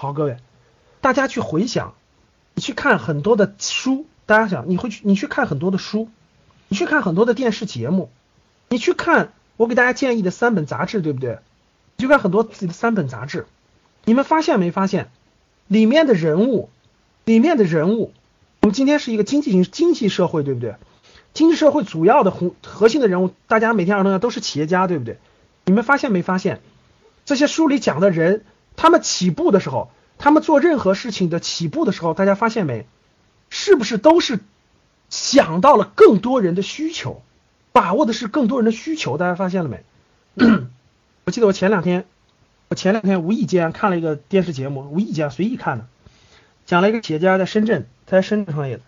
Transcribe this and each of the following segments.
好，各位，大家去回想，你去看很多的书，大家想，你会去，你去看很多的书，你去看很多的电视节目，你去看我给大家建议的三本杂志，对不对？你去看很多自己的三本杂志，你们发现没发现，里面的人物，里面的人物，我们今天是一个经济型经济社会，对不对？经济社会主要的核核心的人物，大家每天儿童都是企业家，对不对？你们发现没发现，这些书里讲的人？他们起步的时候，他们做任何事情的起步的时候，大家发现没？是不是都是想到了更多人的需求，把握的是更多人的需求？大家发现了没？我记得我前两天，我前两天无意间看了一个电视节目，无意间随意看的，讲了一个企业家在深圳，他在深圳创业的。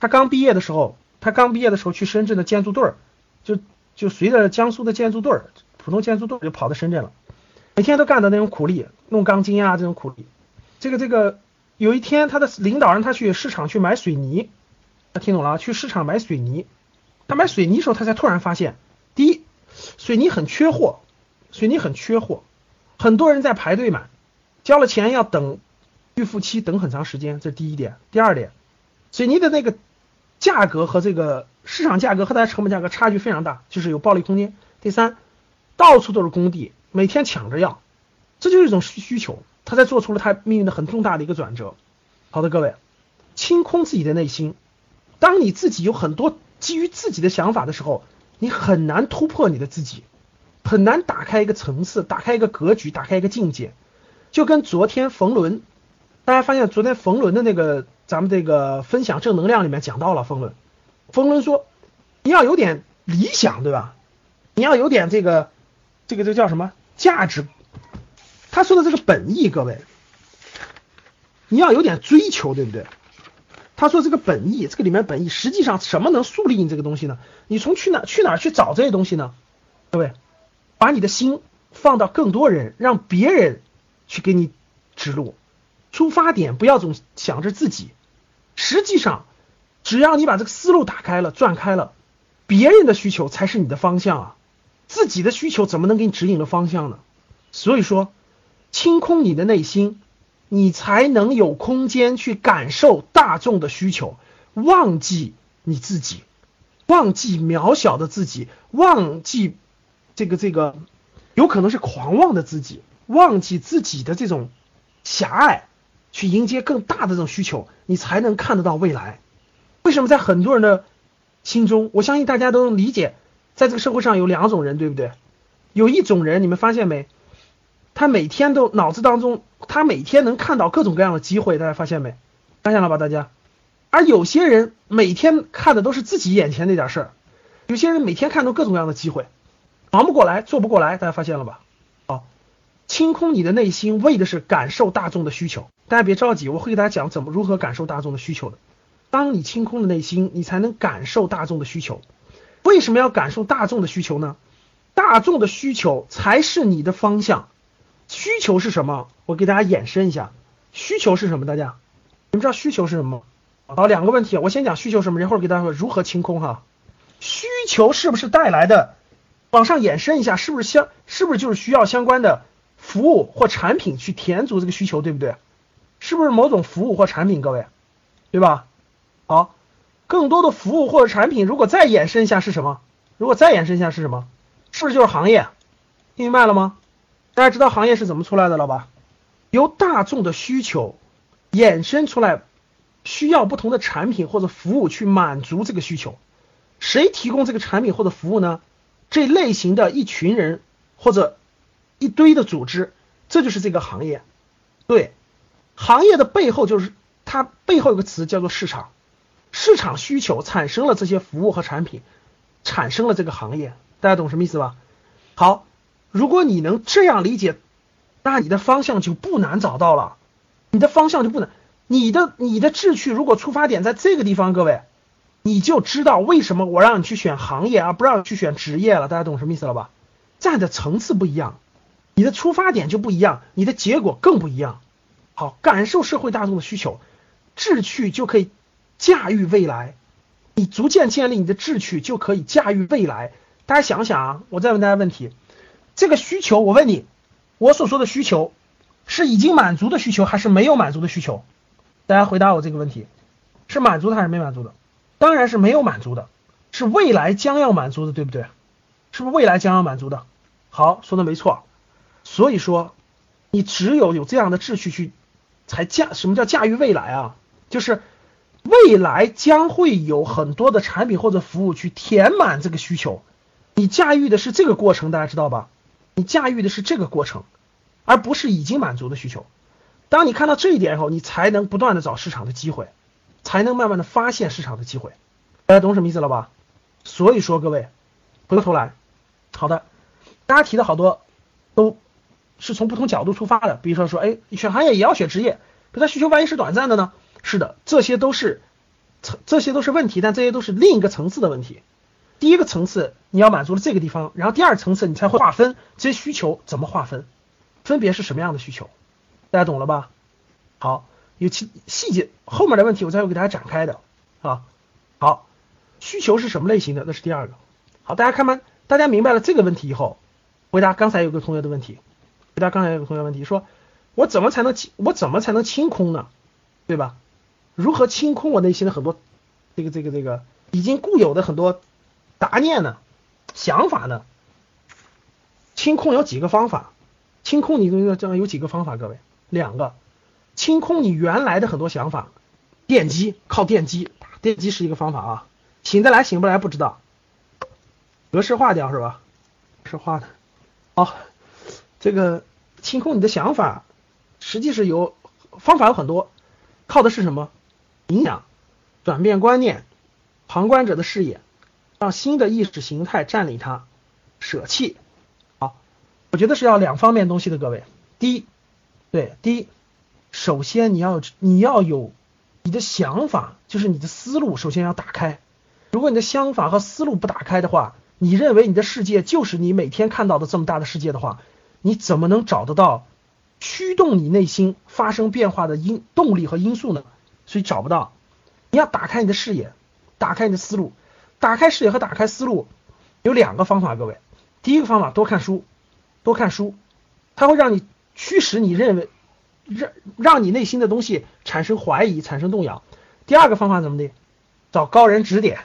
他刚毕业的时候，他刚毕业的时候去深圳的建筑队儿，就就随着江苏的建筑队儿，普通建筑队儿就跑到深圳了。每天都干的那种苦力，弄钢筋啊这种苦力。这个这个，有一天他的领导让他去市场去买水泥，他听懂了，去市场买水泥。他买水泥的时候，他才突然发现，第一，水泥很缺货，水泥很缺货，很多人在排队买，交了钱要等预付期，等很长时间，这是第一点。第二点，水泥的那个价格和这个市场价格和它的成本价格差距非常大，就是有暴利空间。第三，到处都是工地。每天抢着要，这就是一种需需求。他在做出了他命运的很重大的一个转折。好的，各位，清空自己的内心。当你自己有很多基于自己的想法的时候，你很难突破你的自己，很难打开一个层次，打开一个格局，打开一个境界。就跟昨天冯仑，大家发现昨天冯仑的那个咱们这个分享正能量里面讲到了冯仑。冯仑说，你要有点理想，对吧？你要有点这个，这个这叫什么？价值，他说的这个本意，各位，你要有点追求，对不对？他说这个本意，这个里面本意，实际上什么能树立你这个东西呢？你从去哪去哪去找这些东西呢？各位，把你的心放到更多人，让别人去给你指路，出发点不要总想着自己。实际上，只要你把这个思路打开了、转开了，别人的需求才是你的方向啊。自己的需求怎么能给你指引了方向呢？所以说，清空你的内心，你才能有空间去感受大众的需求，忘记你自己，忘记渺小的自己，忘记这个这个有可能是狂妄的自己，忘记自己的这种狭隘，去迎接更大的这种需求，你才能看得到未来。为什么在很多人的心中，我相信大家都能理解。在这个社会上有两种人，对不对？有一种人，你们发现没？他每天都脑子当中，他每天能看到各种各样的机会，大家发现没？发现了吧，大家？而有些人每天看的都是自己眼前那点事儿，有些人每天看到各种各样的机会，忙不过来，做不过来，大家发现了吧？好，清空你的内心，为的是感受大众的需求。大家别着急，我会给大家讲怎么如何感受大众的需求的。当你清空了内心，你才能感受大众的需求。为什么要感受大众的需求呢？大众的需求才是你的方向。需求是什么？我给大家延伸一下，需求是什么？大家，你们知道需求是什么吗？好，两个问题，我先讲需求什么，一会儿给大家说如何清空哈。需求是不是带来的？往上延伸一下，是不是相？是不是就是需要相关的服务或产品去填足这个需求，对不对？是不是某种服务或产品？各位，对吧？好。更多的服务或者产品，如果再延伸一下是什么？如果再延伸一下是什么？是不是就是行业？听明白了吗？大家知道行业是怎么出来的了吧？由大众的需求衍生出来，需要不同的产品或者服务去满足这个需求。谁提供这个产品或者服务呢？这类型的一群人或者一堆的组织，这就是这个行业。对，行业的背后就是它背后有个词叫做市场。市场需求产生了这些服务和产品，产生了这个行业，大家懂什么意思吧？好，如果你能这样理解，那你的方向就不难找到了，你的方向就不难，你的你的志趣如果出发点在这个地方，各位，你就知道为什么我让你去选行业而不让你去选职业了，大家懂什么意思了吧？站的层次不一样，你的出发点就不一样，你的结果更不一样。好，感受社会大众的需求，志趣就可以。驾驭未来，你逐渐建立你的志趣，就可以驾驭未来。大家想想啊，我再问大家问题：这个需求，我问你，我所说的需求，是已经满足的需求还是没有满足的需求？大家回答我这个问题，是满足的还是没满足的？当然是没有满足的，是未来将要满足的，对不对？是不是未来将要满足的？好，说的没错。所以说，你只有有这样的秩序去，才驾什么叫驾驭未来啊？就是未来将会有很多的产品或者服务去填满这个需求，你驾驭的是这个过程，大家知道吧？你驾驭的是这个过程，而不是已经满足的需求。当你看到这一点以后，你才能不断的找市场的机会，才能慢慢的发现市场的机会。大家懂什么意思了吧？所以说各位，回过头来，好的，大家提的好多都是从不同角度出发的。比如说说，哎，选行业也要选职业，可它需求万一是短暂的呢？是的，这些都是层，这些都是问题，但这些都是另一个层次的问题。第一个层次你要满足了这个地方，然后第二层次你才会划分这些需求怎么划分，分别是什么样的需求，大家懂了吧？好，有其细节后面的问题我再会给大家展开的啊。好，需求是什么类型的？那是第二个。好，大家看吧，大家明白了这个问题以后，回答刚才有个同学的问题，回答刚才有个同学问题，说我怎么才能清我怎么才能清空呢？对吧？如何清空我内心的很多这个这个这个已经固有的很多杂念呢？想法呢？清空有几个方法？清空你这个这样有几个方法？各位，两个，清空你原来的很多想法，电击靠电击，电击是一个方法啊，醒得来醒不来不知道，格式化掉是吧？格式化的，好，这个清空你的想法，实际是有方法有很多，靠的是什么？影响，转变观念，旁观者的视野，让新的意识形态占领它，舍弃。好，我觉得是要两方面东西的，各位。第一，对，第一，首先你要你要有你的想法，就是你的思路，首先要打开。如果你的想法和思路不打开的话，你认为你的世界就是你每天看到的这么大的世界的话，你怎么能找得到驱动你内心发生变化的因动力和因素呢？所以找不到，你要打开你的视野，打开你的思路，打开视野和打开思路有两个方法，各位。第一个方法多看书，多看书，它会让你驱使你认为让让你内心的东西产生怀疑、产生动摇。第二个方法怎么的？找高人指点，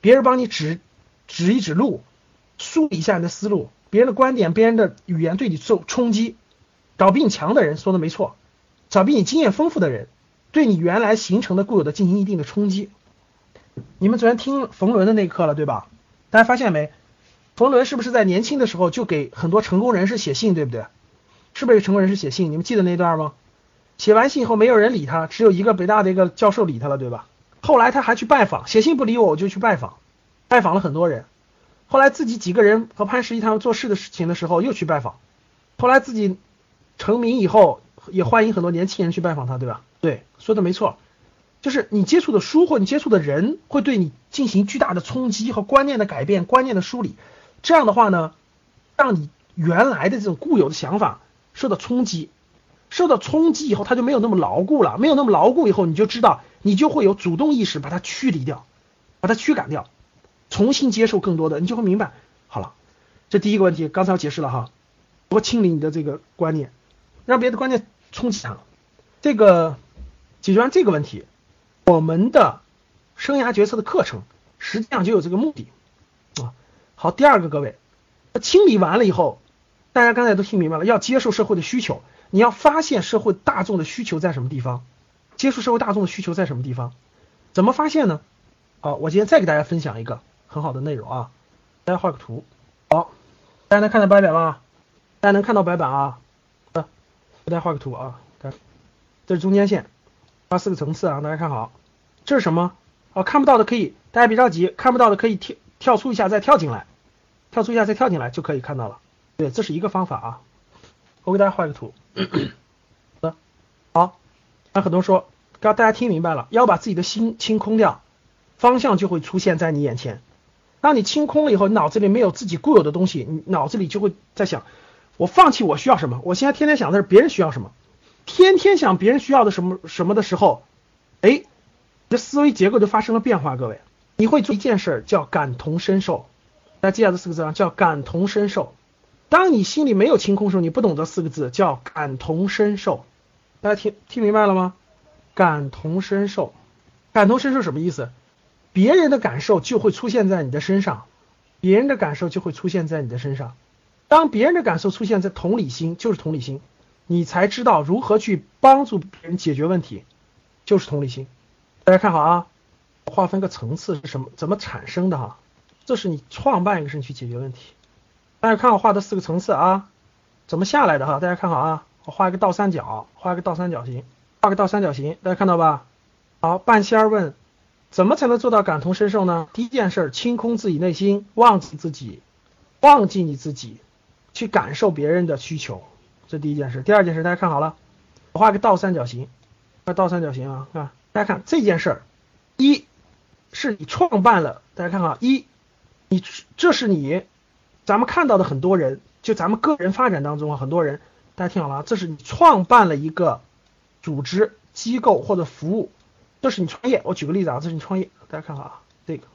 别人帮你指指一指路，梳理一下你的思路，别人的观点、别人的语言对你受冲击，找比你强的人说的没错，找比你经验丰富的人。对你原来形成的固有的进行一定的冲击。你们昨天听冯仑的那课了，对吧？大家发现没？冯仑是不是在年轻的时候就给很多成功人士写信，对不对？是不是给成功人士写信？你们记得那段吗？写完信以后没有人理他，只有一个北大的一个教授理他了，对吧？后来他还去拜访，写信不理我，我就去拜访，拜访了很多人。后来自己几个人和潘石屹他们做事的事情的时候又去拜访。后来自己成名以后，也欢迎很多年轻人去拜访他，对吧？对，说的没错，就是你接触的书或你接触的人会对你进行巨大的冲击和观念的改变、观念的梳理。这样的话呢，让你原来的这种固有的想法受到冲击，受到冲击以后，它就没有那么牢固了。没有那么牢固以后，你就知道，你就会有主动意识把它驱离掉，把它驱赶掉，重新接受更多的，你就会明白。好了，这第一个问题，刚才我解释了哈，如何清理你的这个观念，让别的观念冲击它。这个。解决完这个问题，我们的生涯决策的课程实际上就有这个目的啊。好，第二个，各位，清理完了以后，大家刚才都听明白了，要接受社会的需求，你要发现社会大众的需求在什么地方，接触社会大众的需求在什么地方，怎么发现呢？好，我今天再给大家分享一个很好的内容啊，大家画个图，好，大家能看到白板吗？大家能看到白板啊？给大家画个图啊，看这是中间线。画四个层次啊，大家看好，这是什么？哦，看不到的可以，大家别着急，看不到的可以跳跳出一下再跳进来，跳出一下再跳进来就可以看到了。对，这是一个方法啊。我给大家画一个图。好，那很多说，刚大家听明白了，要把自己的心清空掉，方向就会出现在你眼前。当你清空了以后，脑子里没有自己固有的东西，你脑子里就会在想，我放弃我需要什么？我现在天天想的是别人需要什么。天天想别人需要的什么什么的时候，哎，你的思维结构就发生了变化。各位，你会做一件事儿叫感同身受，大家记下这四个字啊，叫感同身受。当你心里没有清空的时候，你不懂这四个字叫感同身受。大家听听明白了吗？感同身受，感同身受什么意思？别人的感受就会出现在你的身上，别人的感受就会出现在你的身上。当别人的感受出现在同理心，就是同理心，你才知道如何去帮助别人解决问题，就是同理心。大家看好啊，划分个层次是什么？怎么产生的哈？这是你创办一个事情去解决问题。大家看我画的四个层次啊，怎么下来的哈？大家看好啊，我画一个倒三角，画一个倒三角形，画个倒三角形，大家看到吧？好，半仙儿问。怎么才能做到感同身受呢？第一件事，清空自己内心，忘记自己，忘记你自己，去感受别人的需求，这第一件事。第二件事，大家看好了，我画个倒三角形，画倒三角形啊，看，大家看这件事儿，一是你创办了，大家看好，一，你这是你，咱们看到的很多人，就咱们个人发展当中啊，很多人，大家听好了，这是你创办了一个组织、机构或者服务。这是你创业，我举个例子啊，这是你创业，大家看好啊，这个，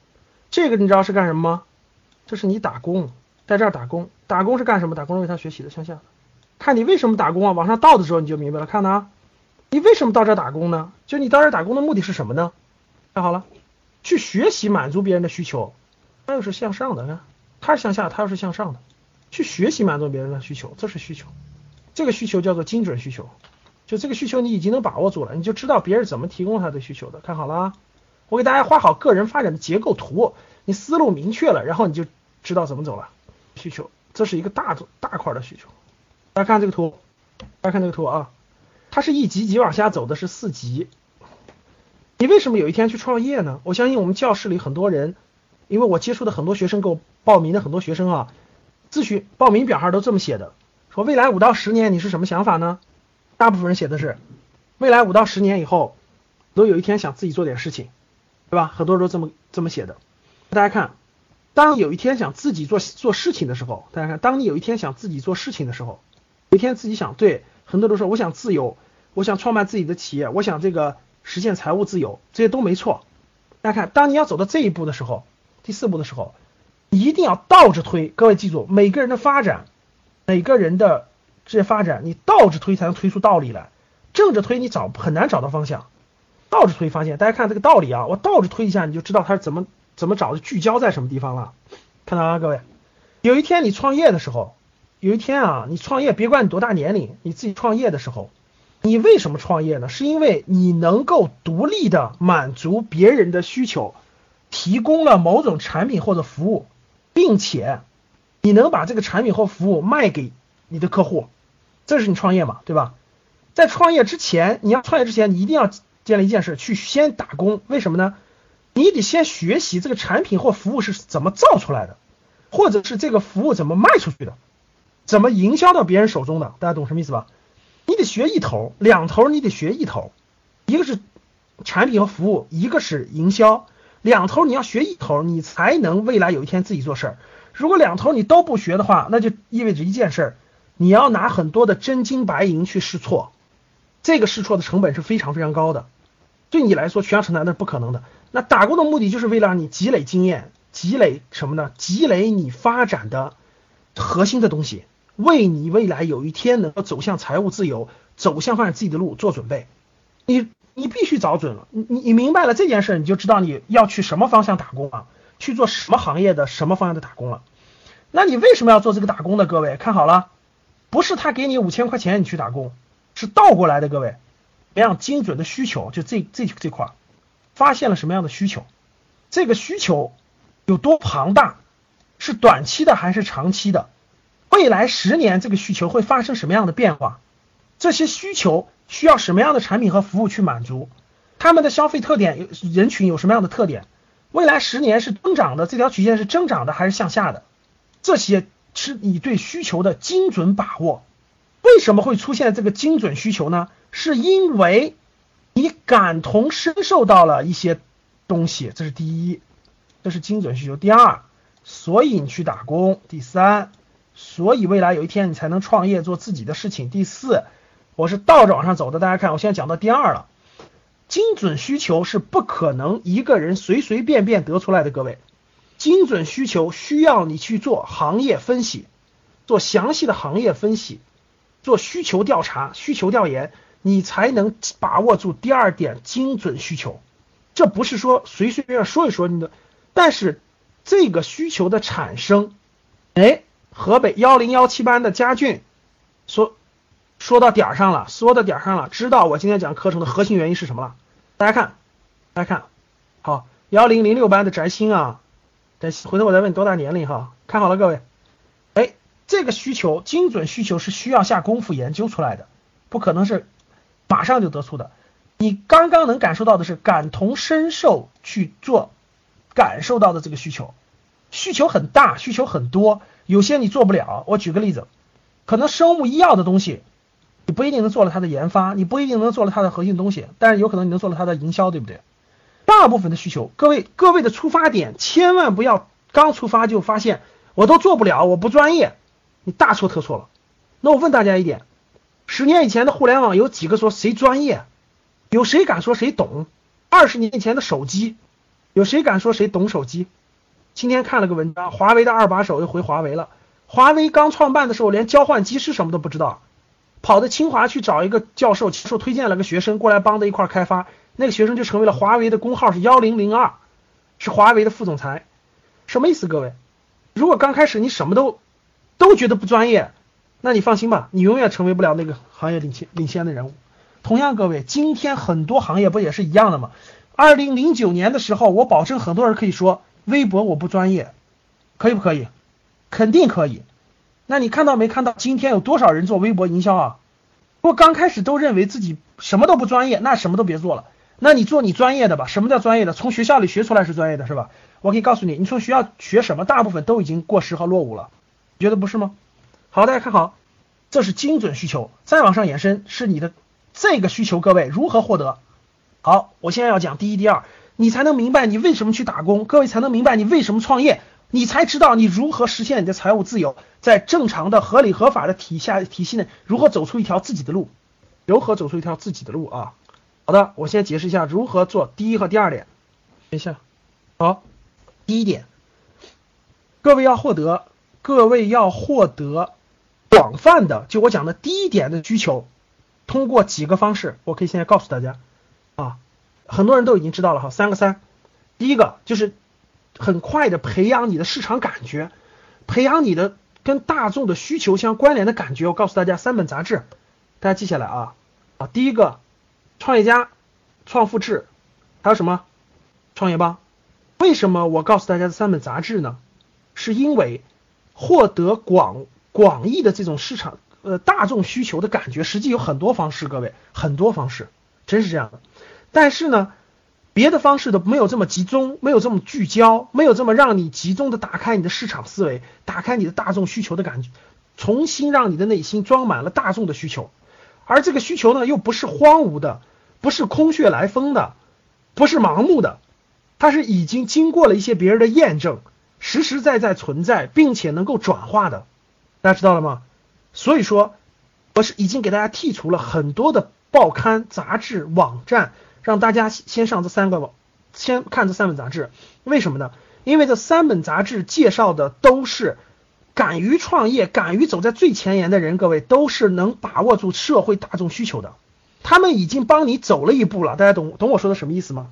这个你知道是干什么吗？这是你打工，在这儿打工，打工是干什么？打工是为他学习的，向下。看你为什么打工啊？往上倒的时候你就明白了。看啊，你为什么到这儿打工呢？就你到这儿打工的目的是什么呢？看好了，去学习满足别人的需求，它又是向上的，看，它是向下，它又是向上的，去学习满足别人的需求，这是需求，这个需求叫做精准需求。就这个需求你已经能把握住了，你就知道别人怎么提供他的需求的。看好了啊，我给大家画好个人发展的结构图，你思路明确了，然后你就知道怎么走了。需求，这是一个大大块的需求。大家看这个图，大家看这个图啊，它是一级级往下走的是四级。你为什么有一天去创业呢？我相信我们教室里很多人，因为我接触的很多学生给我报名的很多学生啊，咨询报名表上都这么写的，说未来五到十年你是什么想法呢？大部分人写的是，未来五到十年以后，都有一天想自己做点事情，对吧？很多人都这么这么写的。大家看，当有一天想自己做做事情的时候，大家看，当你有一天想自己做事情的时候，有一天自己想对，很多人说我想自由，我想创办自己的企业，我想这个实现财务自由，这些都没错。大家看，当你要走到这一步的时候，第四步的时候，一定要倒着推。各位记住，每个人的发展，每个人的。这些发展，你倒着推才能推出道理来，正着推你找很难找到方向。倒着推发现，大家看这个道理啊，我倒着推一下，你就知道它是怎么怎么找的，聚焦在什么地方了。看到啊，各位，有一天你创业的时候，有一天啊，你创业，别管你多大年龄，你自己创业的时候，你为什么创业呢？是因为你能够独立的满足别人的需求，提供了某种产品或者服务，并且你能把这个产品或服务卖给。你的客户，这是你创业嘛，对吧？在创业之前，你要创业之前，你一定要建立一件事，去先打工。为什么呢？你得先学习这个产品或服务是怎么造出来的，或者是这个服务怎么卖出去的，怎么营销到别人手中的。大家懂什么意思吧？你得学一头，两头你得学一头，一个是产品和服务，一个是营销，两头你要学一头，你才能未来有一天自己做事儿。如果两头你都不学的话，那就意味着一件事儿。你要拿很多的真金白银去试错，这个试错的成本是非常非常高的，对你来说全要承担那是不可能的。那打工的目的就是为了让你积累经验，积累什么呢？积累你发展的核心的东西，为你未来有一天能够走向财务自由，走向发展自己的路做准备。你你必须找准了，你你明白了这件事，你就知道你要去什么方向打工了，去做什么行业的什么方向的打工了。那你为什么要做这个打工呢？各位看好了。不是他给你五千块钱你去打工，是倒过来的。各位，怎样精准的需求？就这这这块，发现了什么样的需求？这个需求有多庞大？是短期的还是长期的？未来十年这个需求会发生什么样的变化？这些需求需要什么样的产品和服务去满足？他们的消费特点人群有什么样的特点？未来十年是增长的，这条曲线是增长的还是向下的？这些。是你对需求的精准把握，为什么会出现这个精准需求呢？是因为你感同身受到了一些东西，这是第一，这是精准需求。第二，所以你去打工。第三，所以未来有一天你才能创业做自己的事情。第四，我是倒着往上走的，大家看，我现在讲到第二了。精准需求是不可能一个人随随便便得出来的，各位。精准需求需要你去做行业分析，做详细的行业分析，做需求调查、需求调研，你才能把握住第二点精准需求。这不是说随随便便说一说你的，但是这个需求的产生，哎，河北幺零幺七班的佳俊说说到点儿上了，说到点儿上了，知道我今天讲课程的核心原因是什么了？大家看，大家看，好，幺零零六班的翟鑫啊。等回头我再问你多大年龄哈，看好了各位，哎，这个需求精准需求是需要下功夫研究出来的，不可能是马上就得出的。你刚刚能感受到的是感同身受去做，感受到的这个需求，需求很大，需求很多，有些你做不了。我举个例子，可能生物医药的东西，你不一定能做了它的研发，你不一定能做了它的核心东西，但是有可能你能做了它的营销，对不对？大部分的需求，各位各位的出发点千万不要刚出发就发现我都做不了，我不专业，你大错特错了。那我问大家一点，十年以前的互联网有几个说谁专业？有谁敢说谁懂？二十年前的手机，有谁敢说谁懂手机？今天看了个文章，华为的二把手又回华为了。华为刚创办的时候连交换机是什么都不知道，跑到清华去找一个教授，教授推荐了个学生过来帮着一块开发。那个学生就成为了华为的工号是幺零零二，是华为的副总裁，什么意思？各位，如果刚开始你什么都都觉得不专业，那你放心吧，你永远成为不了那个行业领先领先的人物。同样，各位，今天很多行业不也是一样的吗？二零零九年的时候，我保证很多人可以说微博我不专业，可以不可以？肯定可以。那你看到没看到今天有多少人做微博营销啊？如果刚开始都认为自己什么都不专业，那什么都别做了。那你做你专业的吧。什么叫专业的？从学校里学出来是专业的，是吧？我可以告诉你，你从学校学什么，大部分都已经过时和落伍了，你觉得不是吗？好，大家看好，这是精准需求，再往上延伸是你的这个需求，各位如何获得？好，我现在要讲第一、第二，你才能明白你为什么去打工，各位才能明白你为什么创业，你才知道你如何实现你的财务自由，在正常的、合理、合法的体下体系内，如何走出一条自己的路，如何走出一条自己的路啊？好的，我先解释一下如何做第一和第二点。等一下，好，第一点，各位要获得，各位要获得广泛的，就我讲的第一点的需求，通过几个方式，我可以现在告诉大家啊，很多人都已经知道了哈，三个三，第一个就是很快的培养你的市场感觉，培养你的跟大众的需求相关联的感觉。我告诉大家三本杂志，大家记下来啊啊，第一个。创业家、创富志，还有什么创业邦？为什么我告诉大家这三本杂志呢？是因为获得广广义的这种市场呃大众需求的感觉，实际有很多方式，各位很多方式，真是这样的。但是呢，别的方式都没有这么集中，没有这么聚焦，没有这么让你集中的打开你的市场思维，打开你的大众需求的感觉，重新让你的内心装满了大众的需求，而这个需求呢，又不是荒芜的。不是空穴来风的，不是盲目的，它是已经经过了一些别人的验证，实实在在存在，并且能够转化的，大家知道了吗？所以说，我是已经给大家剔除了很多的报刊、杂志、网站，让大家先上这三个网，先看这三本杂志。为什么呢？因为这三本杂志介绍的都是敢于创业、敢于走在最前沿的人，各位都是能把握住社会大众需求的。他们已经帮你走了一步了，大家懂懂我说的什么意思吗？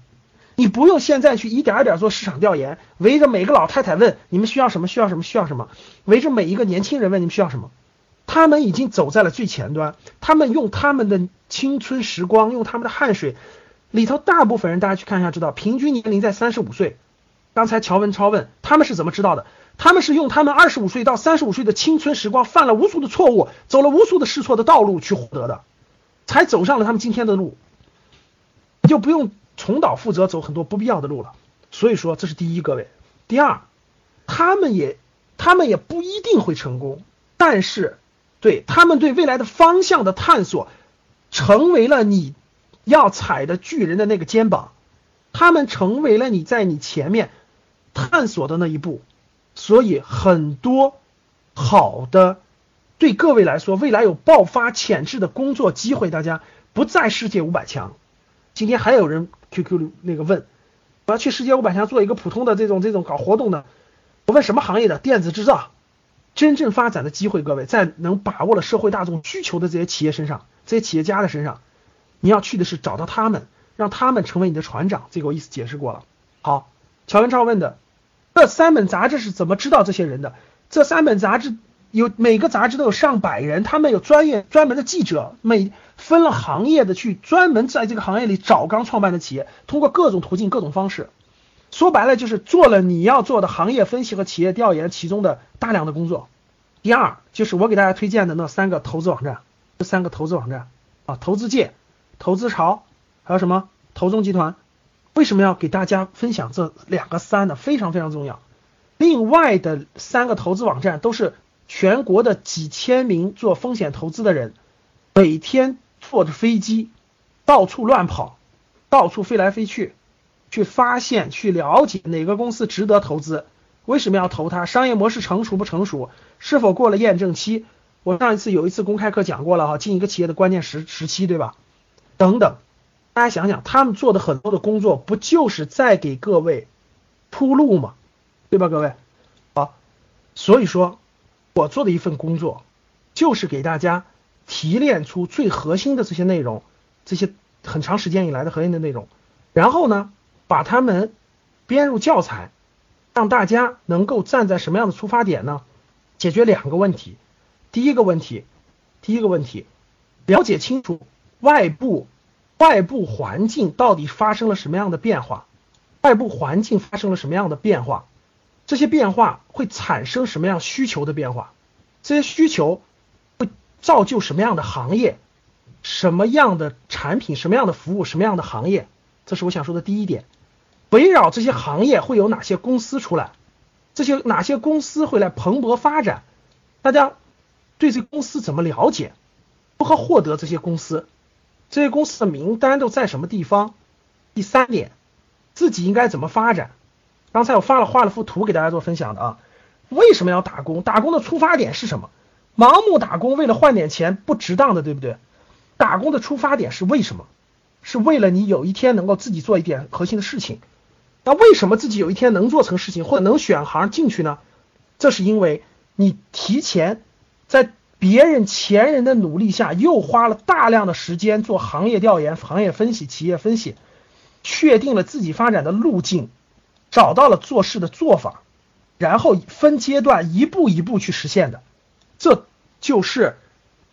你不用现在去一点一点做市场调研，围着每个老太太问你们需要什么，需要什么，需要什么，围着每一个年轻人问你们需要什么。他们已经走在了最前端，他们用他们的青春时光，用他们的汗水，里头大部分人大家去看一下，知道平均年龄在三十五岁。刚才乔文超问他们是怎么知道的，他们是用他们二十五岁到三十五岁的青春时光，犯了无数的错误，走了无数的试错的道路去获得的。才走上了他们今天的路，就不用重蹈覆辙走很多不必要的路了。所以说这是第一，各位。第二，他们也他们也不一定会成功，但是对他们对未来的方向的探索，成为了你要踩的巨人的那个肩膀，他们成为了你在你前面探索的那一步。所以很多好的。对各位来说，未来有爆发潜质的工作机会，大家不在世界五百强。今天还有人 QQ 那个问，我要去世界五百强做一个普通的这种这种搞活动的，我问什么行业的？电子制造，真正发展的机会，各位在能把握了社会大众需求的这些企业身上，这些企业家的身上，你要去的是找到他们，让他们成为你的船长。这个我意思解释过了。好，乔文超问的，这三本杂志是怎么知道这些人的？这三本杂志有每个杂志都有上百人，他们有专业专门的记者，每分了行业的去专门在这个行业里找刚创办的企业，通过各种途径、各种方式。说白了就是做了你要做的行业分析和企业调研其中的大量的工作。第二就是我给大家推荐的那三个投资网站，这三个投资网站啊，投资界、投资潮，还有什么投中集团。为什么要给大家分享这两个三呢？非常非常重要。另外的三个投资网站都是全国的几千名做风险投资的人，每天坐着飞机到处乱跑，到处飞来飞去。去发现、去了解哪个公司值得投资，为什么要投它？商业模式成熟不成熟？是否过了验证期？我上一次有一次公开课讲过了哈，进一个企业的关键时时期，对吧？等等，大家想想，他们做的很多的工作，不就是在给各位铺路吗？对吧，各位？好，所以说，我做的一份工作，就是给大家提炼出最核心的这些内容，这些很长时间以来的核心的内容，然后呢？把他们编入教材，让大家能够站在什么样的出发点呢？解决两个问题。第一个问题，第一个问题，了解清楚外部外部环境到底发生了什么样的变化，外部环境发生了什么样的变化，这些变化会产生什么样需求的变化，这些需求会造就什么样的行业，什么样的产品，什么样的服务，什么样的行业，这是我想说的第一点。围绕这些行业会有哪些公司出来？这些哪些公司会来蓬勃发展？大家对这公司怎么了解？如何获得这些公司？这些公司的名单都在什么地方？第三点，自己应该怎么发展？刚才我发了画了幅图给大家做分享的啊。为什么要打工？打工的出发点是什么？盲目打工为了换点钱不值当的，对不对？打工的出发点是为什么？是为了你有一天能够自己做一点核心的事情。那为什么自己有一天能做成事情或者能选行进去呢？这是因为你提前在别人前人的努力下，又花了大量的时间做行业调研、行业分析、企业分析，确定了自己发展的路径，找到了做事的做法，然后分阶段一步一步去实现的。这就是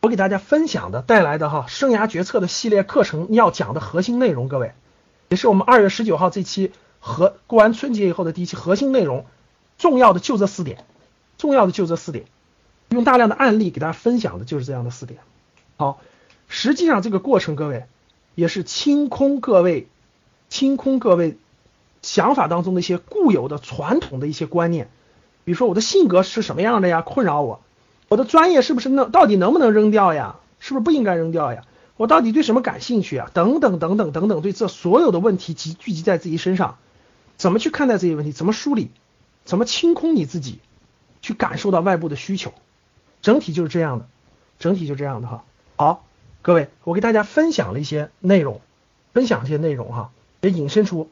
我给大家分享的带来的哈生涯决策的系列课程要讲的核心内容，各位，也是我们二月十九号这期。和过完春节以后的第一期核心内容，重要的就这四点，重要的就这四点，用大量的案例给大家分享的就是这样的四点。好，实际上这个过程各位也是清空各位，清空各位想法当中的一些固有的传统的一些观念，比如说我的性格是什么样的呀，困扰我，我的专业是不是能到底能不能扔掉呀，是不是不应该扔掉呀，我到底对什么感兴趣啊，等等等等等等，对这所有的问题集聚集在自己身上。怎么去看待这些问题？怎么梳理？怎么清空你自己？去感受到外部的需求，整体就是这样的，整体就这样的哈。好，各位，我给大家分享了一些内容，分享一些内容哈，也引申出